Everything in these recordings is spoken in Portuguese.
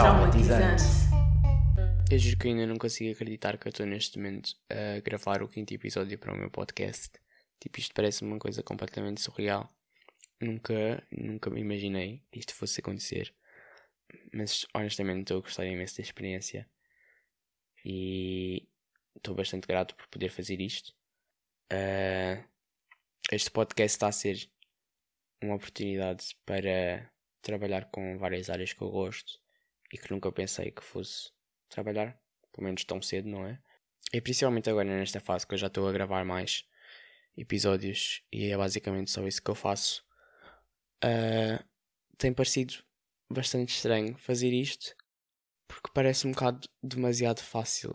traumatizante. Eu juro que ainda não consigo acreditar que eu estou neste momento a gravar o quinto episódio para o meu podcast. Tipo, isto parece uma coisa completamente surreal. Nunca, nunca me imaginei que isto fosse acontecer. Mas honestamente estou a gostar imenso da experiência. E estou bastante grato por poder fazer isto. Uh, este podcast está a ser uma oportunidade para trabalhar com várias áreas que eu gosto e que nunca pensei que fosse trabalhar, pelo menos tão cedo, não é? E principalmente agora nesta fase que eu já estou a gravar mais episódios e é basicamente só isso que eu faço. Uh, tem parecido bastante estranho fazer isto porque parece um bocado demasiado fácil.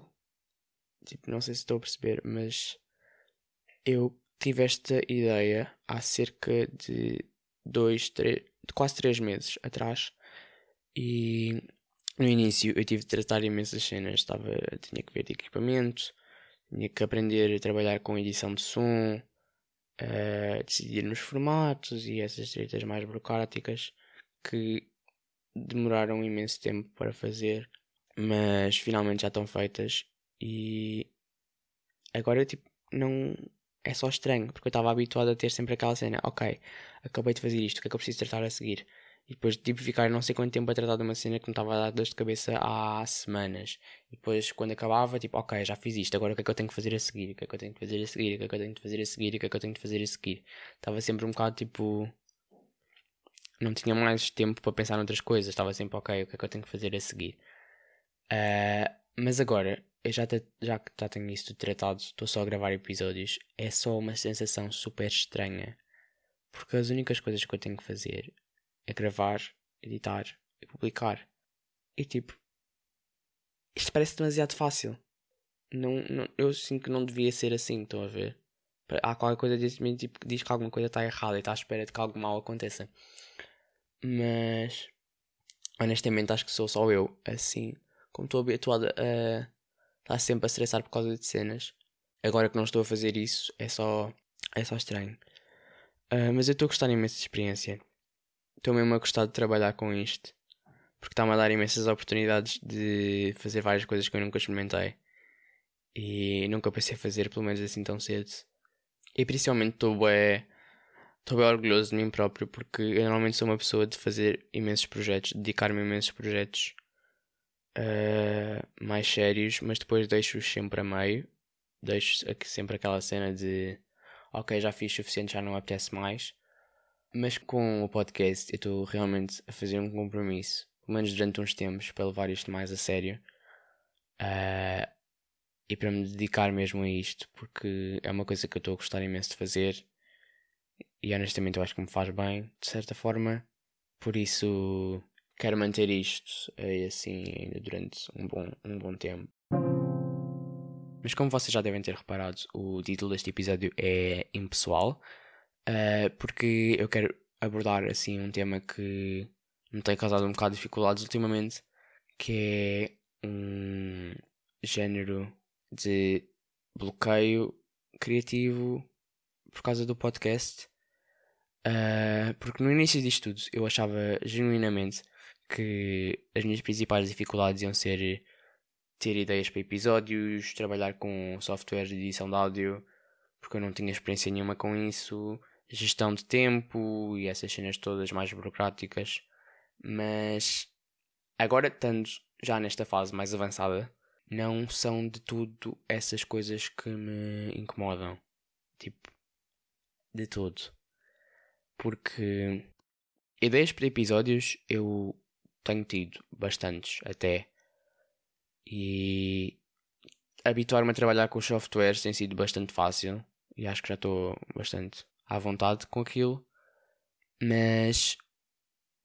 Tipo, não sei se estou a perceber, mas eu tive esta ideia há cerca de dois, três, quase três meses atrás e no início eu tive de tratar imensas cenas, estava, tinha que ver de equipamento, tinha que aprender a trabalhar com edição de som, a decidir nos formatos e essas tretas mais burocráticas que demoraram imenso tempo para fazer, mas finalmente já estão feitas e agora tipo não é só estranho, porque eu estava habituado a ter sempre aquela cena, ok, acabei de fazer isto, o que é que eu preciso tratar a seguir? E depois tipo ficar não sei quanto tempo a tratar de uma cena que me estava a dar dor de cabeça há semanas. E depois quando acabava, tipo, ok, já fiz isto, agora o que é que eu tenho que fazer a seguir? O que é que eu tenho que fazer a seguir? O que é que eu tenho que fazer a seguir? O que é que eu tenho que fazer a seguir? Estava sempre um bocado tipo. Não tinha mais tempo para pensar noutras coisas, estava sempre ok, o que é que eu tenho que fazer a seguir? Uh, mas agora, eu já, te, já que já tenho isso tratado, estou só a gravar episódios, é só uma sensação super estranha. Porque as únicas coisas que eu tenho que fazer é gravar, editar e publicar. E tipo, isto parece demasiado fácil. Não, não, eu sinto que não devia ser assim, estão a ver? Há qualquer coisa desse mim tipo, que diz que alguma coisa está errada e está à espera de que algo mal aconteça. Mas honestamente acho que sou só eu, assim, como estou habituado a estar sempre a estressar por causa de cenas. Agora que não estou a fazer isso, é só, é só estranho. Uh, mas eu estou a gostar imenso de experiência estou mesmo a gostar de trabalhar com isto. Porque está-me a dar imensas oportunidades de fazer várias coisas que eu nunca experimentei. E nunca pensei fazer, pelo menos assim tão cedo. E principalmente estou bem, estou bem orgulhoso de mim próprio porque eu normalmente sou uma pessoa de fazer imensos projetos, dedicar-me a imensos projetos uh, mais sérios, mas depois deixo-os sempre a meio. Deixo sempre aquela cena de ok, já fiz o suficiente, já não apetece mais. Mas com o podcast eu estou realmente a fazer um compromisso, pelo menos durante uns tempos, para levar isto mais a sério uh, e para me dedicar mesmo a isto, porque é uma coisa que eu estou a gostar imenso de fazer e honestamente eu acho que me faz bem, de certa forma. Por isso quero manter isto uh, assim durante um bom, um bom tempo. Mas como vocês já devem ter reparado, o título deste episódio é impessoal uh, porque eu quero abordar assim um tema que me tem causado um bocado de dificuldades ultimamente, que é um género de bloqueio criativo por causa do podcast. Uh, porque no início disto tudo eu achava genuinamente que as minhas principais dificuldades iam ser ter ideias para episódios, trabalhar com software de edição de áudio, porque eu não tinha experiência nenhuma com isso, gestão de tempo e essas cenas todas mais burocráticas. Mas agora, estando já nesta fase mais avançada, não são de tudo essas coisas que me incomodam. Tipo, de tudo. Porque ideias para episódios eu tenho tido bastantes até. E habituar-me a trabalhar com os softwares tem sido bastante fácil. E acho que já estou bastante à vontade com aquilo, mas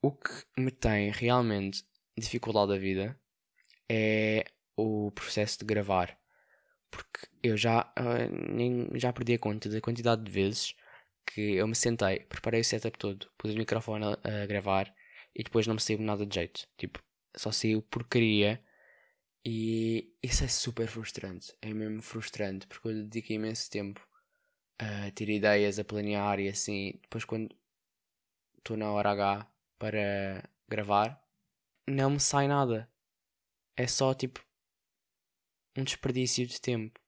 o que me tem realmente dificuldade da vida é o processo de gravar. Porque eu já, uh, nem, já perdi a conta da quantidade de vezes que eu me sentei, preparei o setup todo, pus o microfone a, a gravar e depois não me saiu nada de jeito. Tipo, só saiu porcaria. E isso é super frustrante. É mesmo frustrante porque eu dedico imenso tempo a ter ideias, a planear e assim. Depois, quando estou na hora H para gravar, não me sai nada. é só tipo um desperdício de tempo.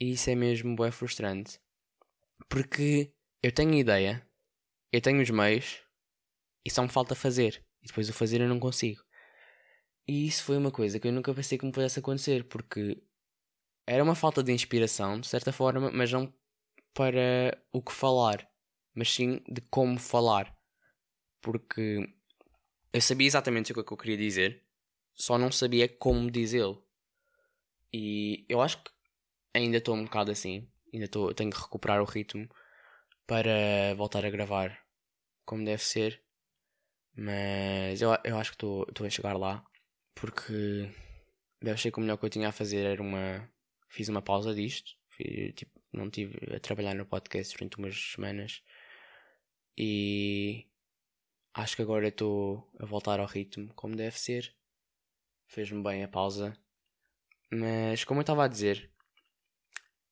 E isso é mesmo bem frustrante. Porque eu tenho ideia, eu tenho os meios e só me falta fazer. E depois o fazer eu não consigo. E isso foi uma coisa que eu nunca pensei que me pudesse acontecer, porque era uma falta de inspiração, de certa forma, mas não para o que falar, mas sim de como falar. Porque eu sabia exatamente o que, é que eu queria dizer, só não sabia como dizê-lo. E eu acho que ainda estou um bocado assim, ainda tô, tenho que recuperar o ritmo para voltar a gravar como deve ser. Mas eu, eu acho que estou a chegar lá porque eu achei que o melhor que eu tinha a fazer era uma. Fiz uma pausa disto. Fiz, tipo, não tive a trabalhar no podcast durante umas semanas. E acho que agora estou a voltar ao ritmo como deve ser. Fez-me bem a pausa. Mas como eu estava a dizer,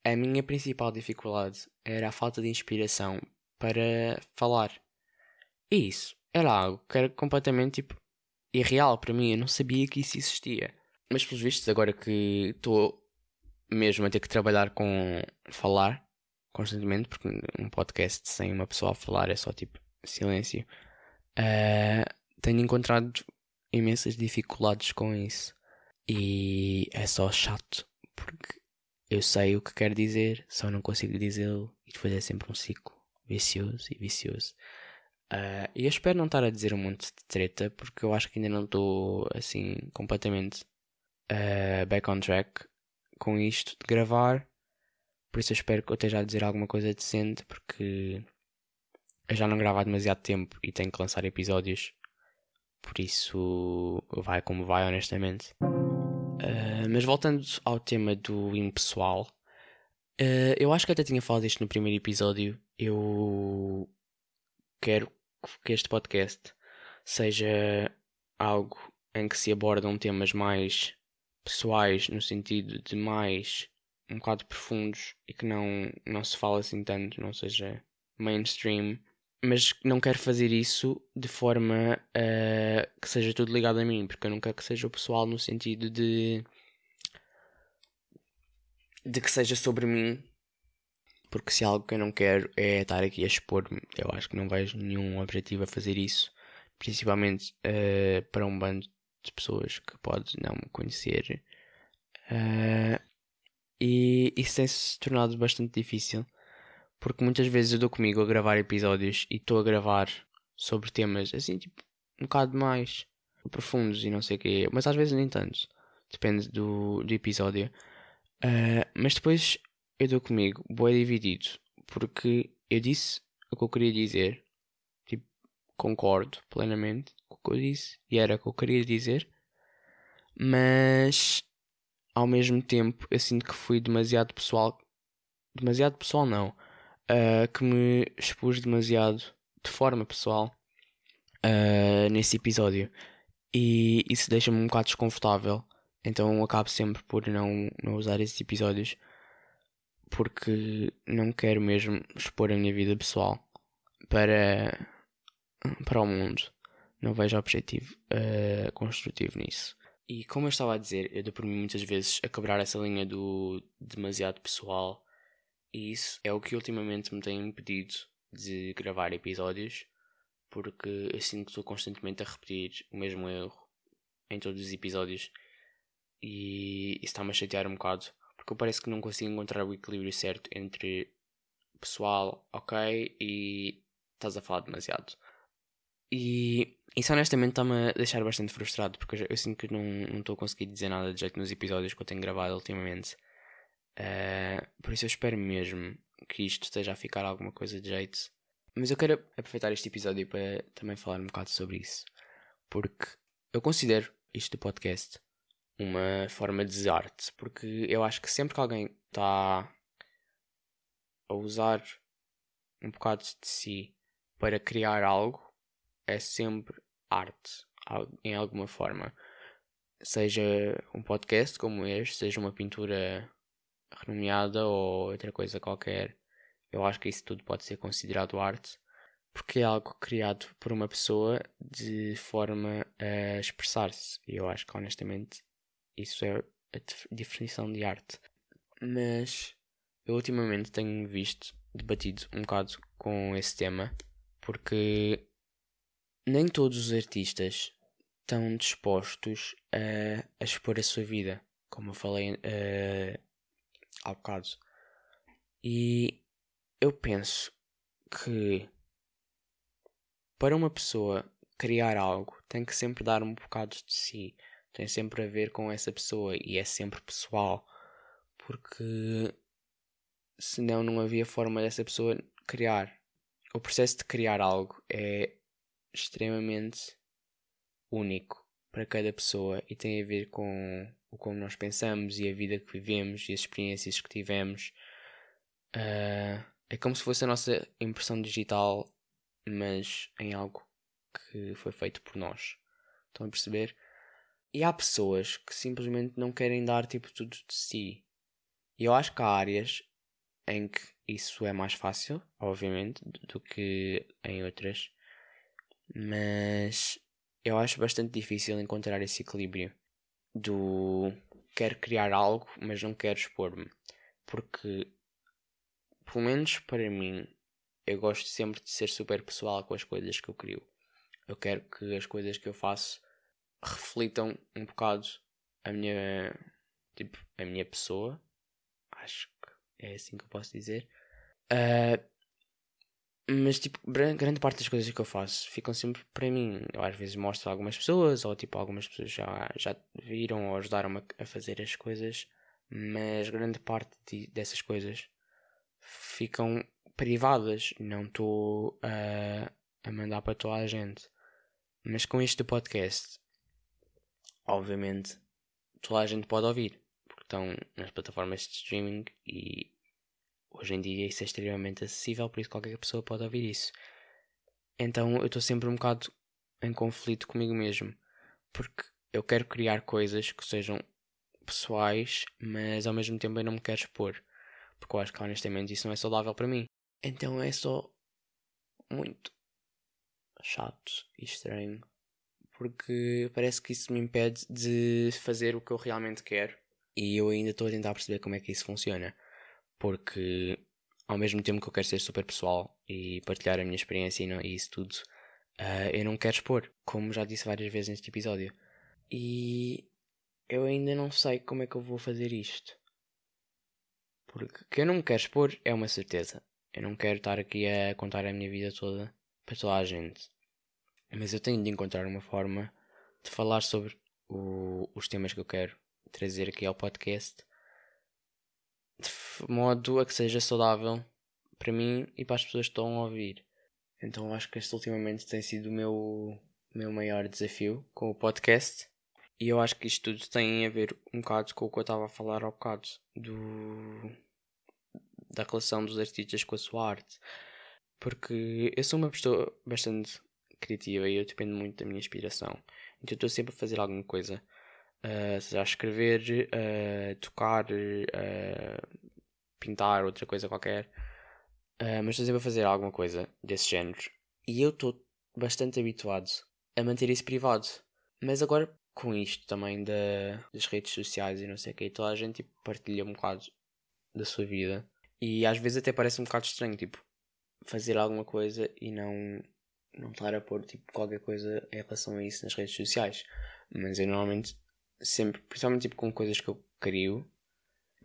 a minha principal dificuldade era a falta de inspiração para falar. E isso era algo que era completamente tipo irreal para mim. Eu não sabia que isso existia. Mas pelos vistos, agora que estou mesmo a ter que trabalhar com falar constantemente, porque um podcast sem uma pessoa a falar é só tipo silêncio, uh, tenho encontrado imensas dificuldades com isso. E é só chato, porque eu sei o que quero dizer, só não consigo dizê-lo, e depois é sempre um ciclo vicioso e vicioso. Uh, e eu espero não estar a dizer um monte de treta, porque eu acho que ainda não estou assim completamente uh, back on track com isto de gravar. Por isso eu espero que eu esteja a dizer alguma coisa decente, porque eu já não gravo há demasiado tempo e tenho que lançar episódios. Por isso vai como vai, honestamente. Uh, mas voltando ao tema do impessoal, uh, eu acho que até tinha falado disto no primeiro episódio. Eu quero que este podcast seja algo em que se abordam temas mais pessoais, no sentido de mais um bocado profundos e que não, não se fala assim tanto, não seja mainstream, mas não quero fazer isso de forma uh, que seja tudo ligado a mim, porque eu não quero que seja o pessoal no sentido de de que seja sobre mim. Porque se algo que eu não quero é estar aqui a expor-me, eu acho que não vejo nenhum objetivo a fazer isso, principalmente uh, para um bando de pessoas que pode não conhecer. Uh, e isso tem-se tornado bastante difícil, porque muitas vezes eu dou comigo a gravar episódios e estou a gravar sobre temas assim, tipo, um bocado mais profundos e não sei o quê, mas às vezes nem tanto, depende do, do episódio. Uh, mas depois eu dou comigo, boé dividido, porque eu disse o que eu queria dizer, tipo, concordo plenamente que eu disse, e era o que eu queria dizer, mas ao mesmo tempo eu sinto que fui demasiado pessoal, demasiado pessoal não, uh, que me expus demasiado de forma pessoal uh, nesse episódio, e isso deixa-me um bocado desconfortável, então acabo sempre por não, não usar esses episódios porque não quero mesmo expor a minha vida pessoal para, para o mundo. Não vejo objetivo uh, construtivo nisso. E como eu estava a dizer, eu dou por mim muitas vezes a quebrar essa linha do demasiado pessoal, e isso é o que ultimamente me tem impedido de gravar episódios, porque eu sinto que estou constantemente a repetir o mesmo erro em todos os episódios, e isso está-me a chatear um bocado, porque parece que não consigo encontrar o equilíbrio certo entre pessoal, ok, e estás a falar demasiado. E isso honestamente está-me a deixar bastante frustrado, porque eu, sinto que não estou a conseguir dizer nada de jeito nos episódios que eu tenho gravado ultimamente. Uh, por isso eu espero mesmo que isto esteja a ficar alguma coisa de jeito. Mas eu quero aproveitar este episódio para também falar um bocado sobre isso. Porque eu considero isto do podcast uma forma de arte, porque eu acho que sempre que alguém está a usar um bocado de si para criar algo, é sempre arte, em alguma forma. Seja um podcast como este, seja uma pintura renomeada ou outra coisa qualquer, eu acho que isso tudo pode ser considerado arte. porque é algo criado por uma pessoa de forma a expressar-se. E eu acho que honestamente isso é a definição de arte. Mas eu ultimamente tenho visto, debatido um bocado com esse tema, porque nem todos os artistas estão dispostos a, a expor a sua vida, como eu falei uh, há bocado. E eu penso que para uma pessoa criar algo tem que sempre dar um bocado de si, tem sempre a ver com essa pessoa e é sempre pessoal, porque senão não havia forma dessa pessoa criar. O processo de criar algo é extremamente único para cada pessoa e tem a ver com o como nós pensamos e a vida que vivemos e as experiências que tivemos. Uh, é como se fosse a nossa impressão digital, mas em algo que foi feito por nós. Estão a perceber? E há pessoas que simplesmente não querem dar tipo tudo de si. E eu acho que há áreas em que isso é mais fácil, obviamente, do que em outras. Mas eu acho bastante difícil encontrar esse equilíbrio do quero criar algo, mas não quero expor-me. Porque, pelo menos para mim, eu gosto sempre de ser super pessoal com as coisas que eu crio. Eu quero que as coisas que eu faço reflitam um bocado a minha, tipo, a minha pessoa. Acho que é assim que eu posso dizer. Uh, mas, tipo, grande parte das coisas que eu faço ficam sempre para mim. Eu às vezes mostro a algumas pessoas, ou tipo, algumas pessoas já, já viram ou ajudaram-me a fazer as coisas, mas grande parte de, dessas coisas ficam privadas. Não estou a, a mandar para toda a gente. Mas com este podcast, obviamente, toda a gente pode ouvir, porque estão nas plataformas de streaming e Hoje em dia isso é extremamente acessível, por isso qualquer pessoa pode ouvir isso. Então eu estou sempre um bocado em conflito comigo mesmo, porque eu quero criar coisas que sejam pessoais, mas ao mesmo tempo eu não me quero expor, porque eu acho que honestamente isso não é saudável para mim. Então é só muito chato e estranho, porque parece que isso me impede de fazer o que eu realmente quero e eu ainda estou a tentar perceber como é que isso funciona porque ao mesmo tempo que eu quero ser super pessoal e partilhar a minha experiência e, isso tudo, uh, eu não quero expor, como já disse várias vezes neste episódio. E eu ainda não sei como é que eu vou fazer isto. Porque que eu não me quero expor é uma certeza. Eu não quero estar aqui a contar a minha vida toda para toda a gente. Mas eu tenho de encontrar uma forma de falar sobre o, os temas que eu quero trazer aqui ao podcast de modo a que seja saudável para mim e para as pessoas que estão a ouvir. Então acho que este ultimamente tem sido o meu, meu maior desafio com o podcast. E eu acho que isto tudo tem a ver um bocado com o que eu estava a falar há bocado do, da relação dos artistas com a sua arte. Porque eu sou uma pessoa bastante criativa e eu dependo muito da minha inspiração. Então estou sempre a fazer alguma coisa uh, seja a escrever, uh, tocar, uh, pintar, outra coisa qualquer. Uh, mas estou sempre a fazer alguma coisa desse género. E eu estou bastante habituado a manter isso privado. Mas agora, com isto também da, das redes sociais e não sei o que, toda a gente tipo, partilha um bocado da sua vida. E às vezes até parece um bocado estranho, tipo, fazer alguma coisa e não, não estar a pôr tipo, qualquer coisa em relação a isso nas redes sociais. Mas eu normalmente sempre, principalmente tipo com coisas que eu crio,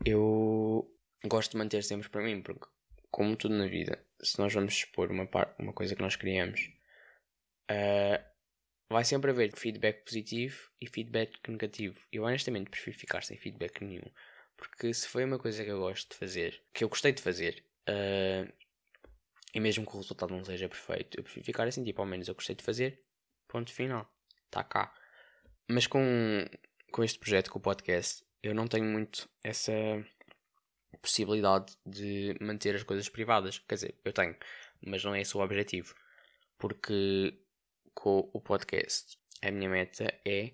eu gosto de manter sempre para mim, porque como tudo na vida, se nós vamos expor uma, uma coisa que nós criamos, uh, vai sempre haver feedback positivo e feedback negativo. Eu honestamente prefiro ficar sem feedback nenhum, porque se foi uma coisa que eu gosto de fazer, que eu gostei de fazer, uh, e mesmo que o resultado não seja perfeito, eu prefiro ficar assim, tipo, ao menos eu gostei de fazer, ponto final, está cá. Mas com com este projeto, com o podcast, eu não tenho muito essa possibilidade de manter as coisas privadas. Quer dizer, eu tenho, mas não é esse o objetivo. Porque com o podcast, a minha meta é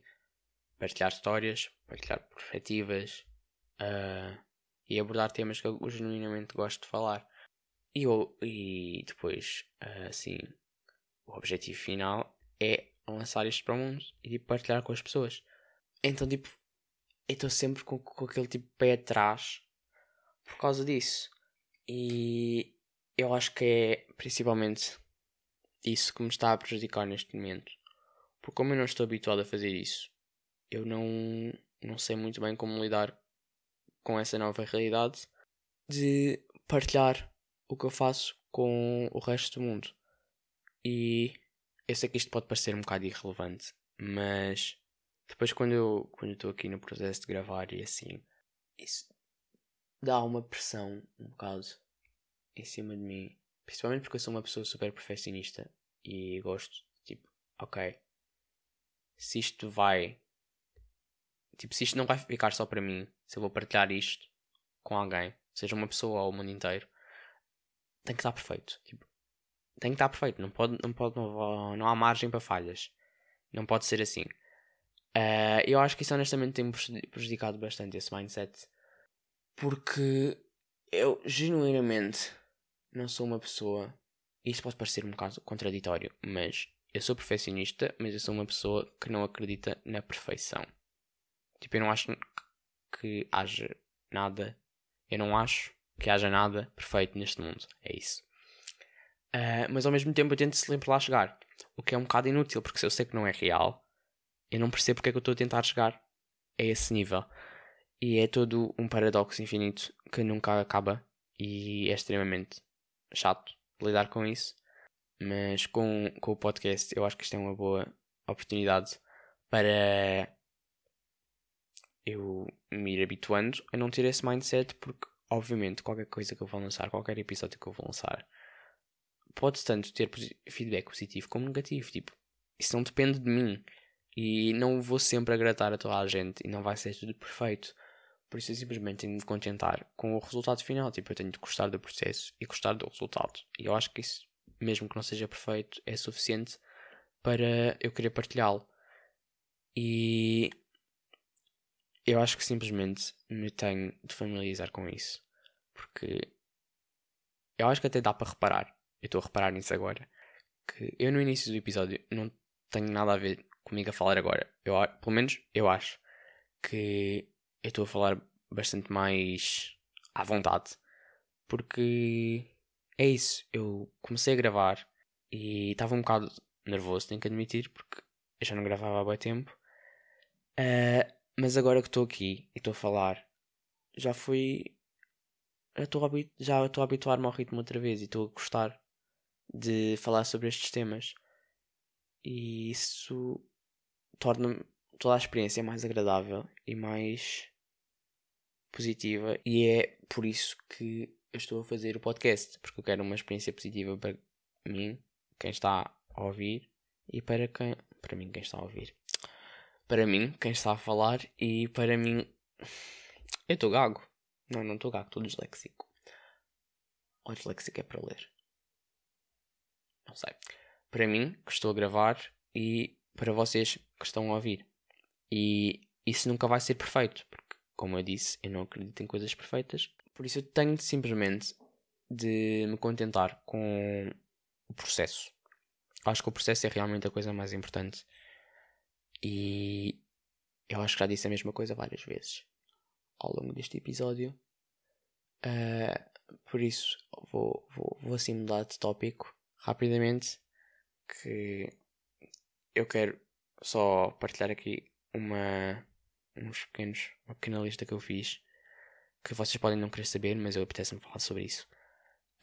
partilhar histórias, partilhar perspectivas uh, e abordar temas que eu genuinamente gosto de falar. E, eu, e depois, uh, assim, o objetivo final é lançar isto para o mundo e tipo, partilhar com as pessoas. Então, tipo, eu estou sempre com, com aquele tipo pé atrás por causa disso. E eu acho que é principalmente isso que me está a prejudicar neste momento. Porque como eu não estou habituado a fazer isso, eu não, não sei muito bem como lidar com essa nova realidade de partilhar o que eu faço com o resto do mundo. E eu sei que isto pode parecer um bocado irrelevante, mas depois quando eu quando estou aqui no processo de gravar e assim, isso dá uma pressão um bocado em cima de mim. Principalmente porque eu sou uma pessoa super perfeccionista e gosto, tipo, ok, se isto vai, tipo, se isto não vai ficar só para mim, se eu vou partilhar isto com alguém, seja uma pessoa ou o mundo inteiro, tem que estar perfeito. Tipo, tem que estar perfeito. Não, pode, não, pode, não, não há margem para falhas. Não pode ser assim. Uh, eu acho que isso honestamente tem prejudicado bastante esse mindset. Porque eu genuinamente não sou uma pessoa. Isto pode parecer um bocado contraditório, mas eu sou perfeccionista, mas eu sou uma pessoa que não acredita na perfeição. Tipo, eu não acho que haja nada. Eu não acho que haja nada perfeito neste mundo. É isso. Uh, mas ao mesmo tempo eu tento sempre lá chegar. O que é um bocado inútil, porque se eu sei que não é real, eu não percebo porque é que eu estou a tentar chegar a esse nível. E é todo um paradoxo infinito que nunca acaba e é extremamente chato lidar com isso. Mas com, com o podcast eu acho que isto é uma boa oportunidade para eu me ir habituando a não ter esse mindset, porque obviamente qualquer coisa que eu vou lançar, qualquer episódio que eu vou lançar, pode tanto ter feedback positivo como negativo. Tipo, isso não depende de mim. E não vou sempre agradar a toda a gente e não vai ser tudo perfeito. Por isso eu simplesmente tenho de contentar com o resultado final. Tipo, eu tenho de gostar do processo e gostar do resultado. E eu acho que isso, mesmo que não seja perfeito, é suficiente para eu querer partilhá-lo. E eu acho que simplesmente me tenho de familiarizar com isso. Porque eu acho que até dá para reparar eu estou a reparar nisso agora, que eu no início do episódio não tenho nada a ver comigo a falar agora. Eu, pelo menos eu acho que eu estou a falar bastante mais à vontade. Porque é isso, eu comecei a gravar e estava um bocado nervoso, tenho que admitir, porque eu já não gravava há bem tempo. Uh, mas agora que estou aqui e estou a falar, já fui. Já estou a habituar-me ao ritmo outra vez e estou a gostar de falar sobre estes temas. E isso torna toda a experiência mais agradável e mais positiva. E é por isso que eu estou a fazer o podcast, porque eu quero uma experiência positiva para mim, quem está a ouvir, e para quem. Para mim, quem está a ouvir. Para mim, quem está a falar, e para mim. Eu estou gago. Não, não estou gago, estou disléxico. O disléxico é para ler. Não sei. Para mim, que estou a gravar, e para vocês que estão a ouvir. E isso nunca vai ser perfeito, como eu disse, eu não acredito em coisas perfeitas. Por isso eu tenho simplesmente de me contentar com o processo. Acho que o processo é realmente a coisa mais importante. E eu acho que já disse a mesma coisa várias vezes ao longo deste episódio. Uh, por isso vou, vou, vou assim mudar de tópico rapidamente que eu quero só partilhar aqui uma uns pequenos, uma pequena lista que eu fiz que vocês podem não querer saber, mas eu apetece-me falar sobre isso.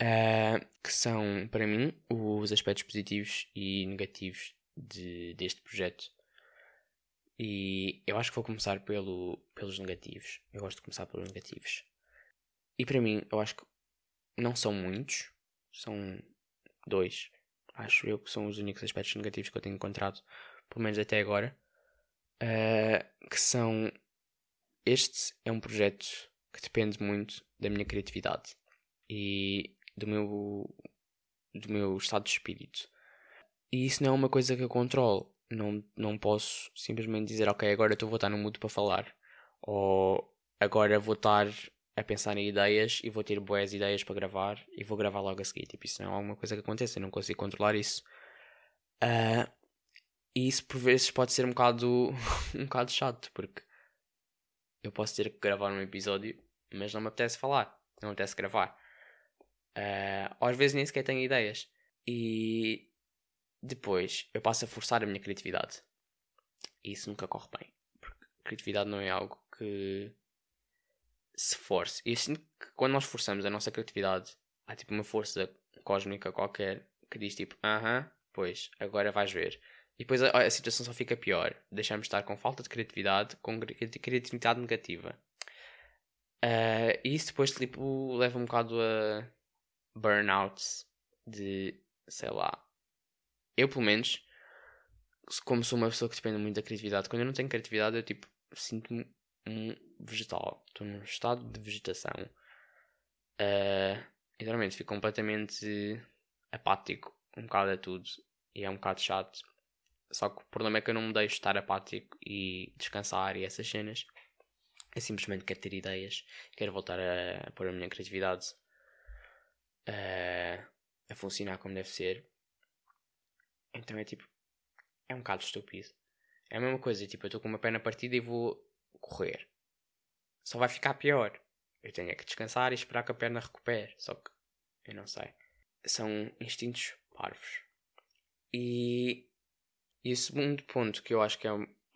Uh, que são, para mim, os aspectos positivos e negativos de, deste projeto. E eu acho que vou começar pelo, pelos negativos. Eu gosto de começar pelos negativos. E para mim, eu acho que não são muitos, são dois, acho eu que são os únicos aspectos negativos que eu tenho encontrado, pelo menos até agora, uh, que são este é um projeto que depende muito da minha criatividade e do meu do meu estado de espírito. E isso não é uma coisa que eu controlo. Não, não posso simplesmente dizer, ok, agora estou a estar no mood para falar. Ou agora vou estar a pensar em ideias e vou ter boas ideias para gravar e vou gravar logo a seguir. Tipo, isso não é alguma coisa que aconteça, eu não consigo controlar isso. Uh, e isso por vezes pode ser um bocado, um bocado chato, porque eu posso ter que gravar um episódio, mas não me apetece falar, não me apetece gravar. Uh, às vezes nem sequer tenho ideias. E depois eu passo a forçar a minha criatividade. E isso nunca corre bem. Porque criatividade não é algo que se force. E eu sinto que quando nós forçamos a nossa criatividade, há tipo uma força cósmica qualquer que diz tipo, aham, uh -huh, pois, agora vais ver. E depois a, a, situação só fica pior. Deixamos de estar com falta de criatividade, com criatividade negativa. Uh, e isso depois tipo, leva um bocado a burnouts de, sei lá. Eu, pelo menos, como sou uma pessoa que depende muito da criatividade, quando eu não tenho criatividade, eu tipo, sinto-me um vegetal. Estou num estado de vegetação. Uh, literalmente, fico completamente apático um bocado a tudo. E é um bocado chato. Só que o problema é que eu não me deixo estar apático e descansar e essas cenas. Eu simplesmente quero ter ideias. Quero voltar a, pôr a minha criatividade a, a funcionar como deve ser. Então é tipo. É um bocado estúpido. É a mesma coisa, tipo, eu estou com uma perna partida e vou correr. Só vai ficar pior. Eu tenho é que descansar e esperar que a perna recupere. Só que eu não sei. São instintos parvos. E, e o segundo ponto que eu acho que é,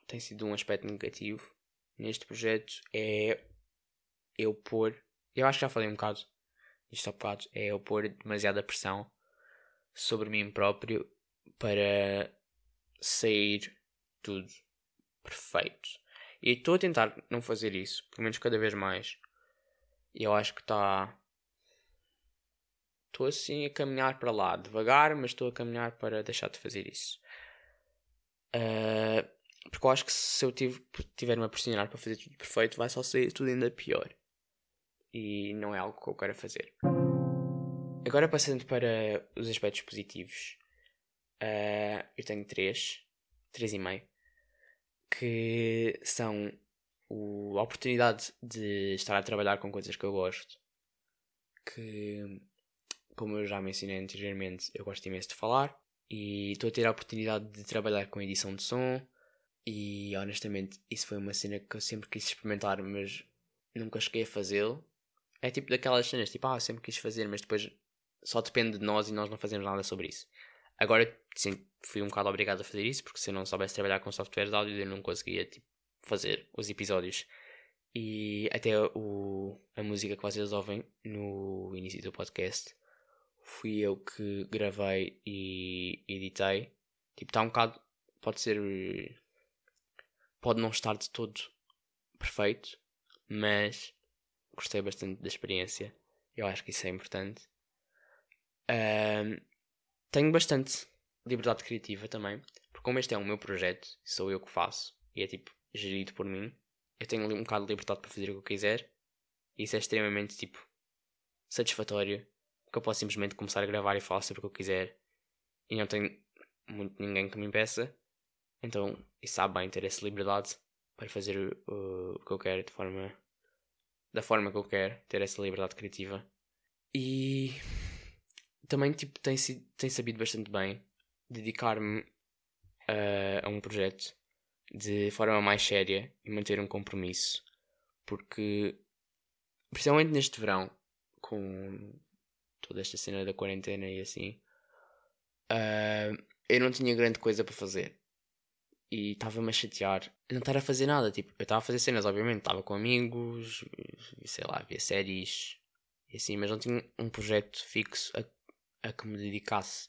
tem sido um aspecto negativo neste projeto é eu pôr. Eu acho que já falei um bocado isto há bocado, é eu pôr demasiada pressão sobre mim próprio para sair tudo perfeito. E estou a tentar não fazer isso, pelo menos cada vez mais. E eu acho que está. Estou assim a caminhar para lá, devagar, mas estou a caminhar para deixar de fazer isso. Uh, porque eu acho que se eu tiver-me a pressionar para fazer tudo perfeito, vai só sair tudo ainda pior e não é algo que eu quero fazer. Agora passando para os aspectos positivos, uh, eu tenho três, três e meio, que são o, a oportunidade de estar a trabalhar com coisas que eu gosto, que como eu já mencionei anteriormente, eu gosto imenso de falar e estou a ter a oportunidade de trabalhar com edição de som e honestamente isso foi uma cena que eu sempre quis experimentar, mas nunca cheguei a fazê-lo é tipo daquelas cenas, tipo, ah, sempre quis fazer, mas depois só depende de nós e nós não fazemos nada sobre isso. Agora, sim, fui um bocado obrigado a fazer isso, porque se eu não soubesse trabalhar com software de áudio, eu não conseguia, tipo, fazer os episódios. E até o, a música que vocês ouvem no início do podcast fui eu que gravei e editei. Tipo, está um bocado. Pode ser. Pode não estar de todo perfeito, mas gostei bastante da experiência. Eu acho que isso é importante. Um, tenho bastante liberdade criativa também, porque como este é o meu projeto, sou eu que faço e é tipo gerido por mim, eu tenho um bocado de liberdade para fazer o que eu quiser. E isso é extremamente tipo satisfatório, porque eu posso simplesmente começar a gravar e falar sobre o que eu quiser e não tenho muito ninguém que me impeça. Então, isso sabe bem ter essa liberdade para fazer o, o que eu quero de forma da forma que eu quero, ter essa liberdade criativa. E também tipo, tem, tem sabido bastante bem dedicar-me a um projeto de forma mais séria e manter um compromisso. Porque, principalmente neste verão, com toda esta cena da quarentena e assim, uh, eu não tinha grande coisa para fazer e estava-me a chatear não estar a fazer nada. Tipo, eu estava a fazer cenas, obviamente, estava com amigos, sei lá, via séries e assim, mas não tinha um projeto fixo a, a que me dedicasse.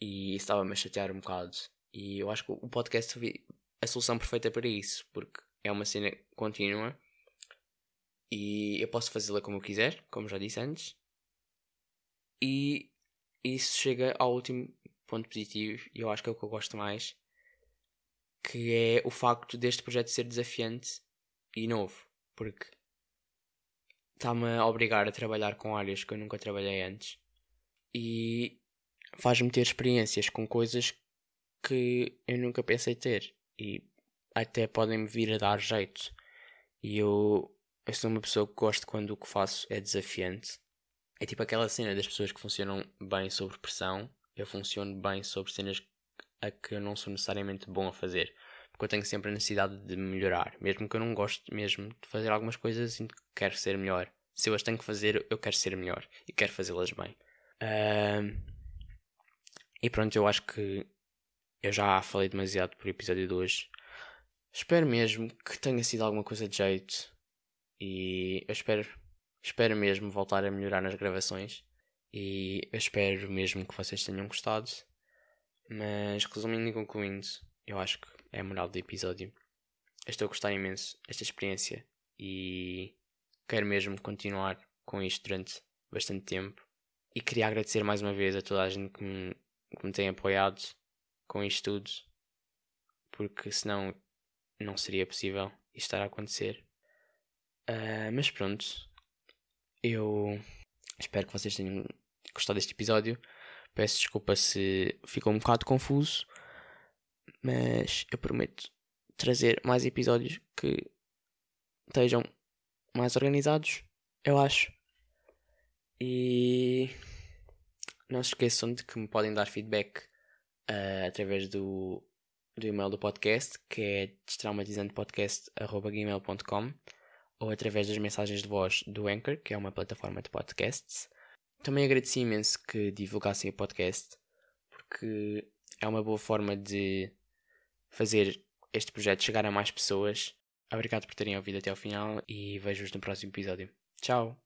E isso estava-me a chatear um bocado. E eu acho que o podcast foi a solução perfeita para isso, porque é uma cena contínua e eu posso fazê-la como eu quiser, como já disse antes. E isso chega ao último ponto positivo, e eu acho que é o que eu gosto mais, que é o facto deste projeto ser desafiante e novo, porque está-me a obrigar a trabalhar com áreas que eu nunca trabalhei antes e faz-me ter experiências com coisas que eu nunca pensei ter e até podem-me vir a dar jeito. E eu, eu sou uma pessoa que gosto quando o que faço é desafiante. É tipo aquela cena das pessoas que funcionam bem sobre pressão. Eu funciono bem sobre cenas a que eu não sou necessariamente bom a fazer. Porque eu tenho sempre a necessidade de melhorar. Mesmo que eu não goste mesmo de fazer algumas coisas, sinto que quero ser melhor. Se eu as tenho que fazer, eu quero ser melhor. E quero fazê-las bem. E pronto, eu acho que eu já falei demasiado por episódio de hoje. Espero mesmo que tenha sido alguma coisa de jeito. E eu espero, espero mesmo voltar a melhorar nas gravações. E espero mesmo que vocês tenham gostado. Mas resumindo e concluindo, eu acho que é a moral do episódio. Eu estou a gostar imenso desta experiência e quero mesmo continuar com isto durante bastante tempo. E queria agradecer mais uma vez a toda a gente que me, que me tem apoiado com isto tudo, porque senão não seria possível isto estar a acontecer. Uh, mas pronto, eu espero que vocês tenham gostado deste episódio. Peço desculpa se ficou um bocado confuso, mas eu prometo trazer mais episódios que estejam mais organizados, eu acho. E não se esqueçam de que me podem dar feedback uh, através do, do e-mail do podcast, que é destraumatizantepodcast.gmail.com ou através das mensagens de voz do Anchor, que é uma plataforma de podcasts. Também agradeci imenso que divulgassem o podcast, porque é uma boa forma de fazer este projeto chegar a mais pessoas. Obrigado por terem ouvido até ao final e vejo-vos no próximo episódio. Tchau!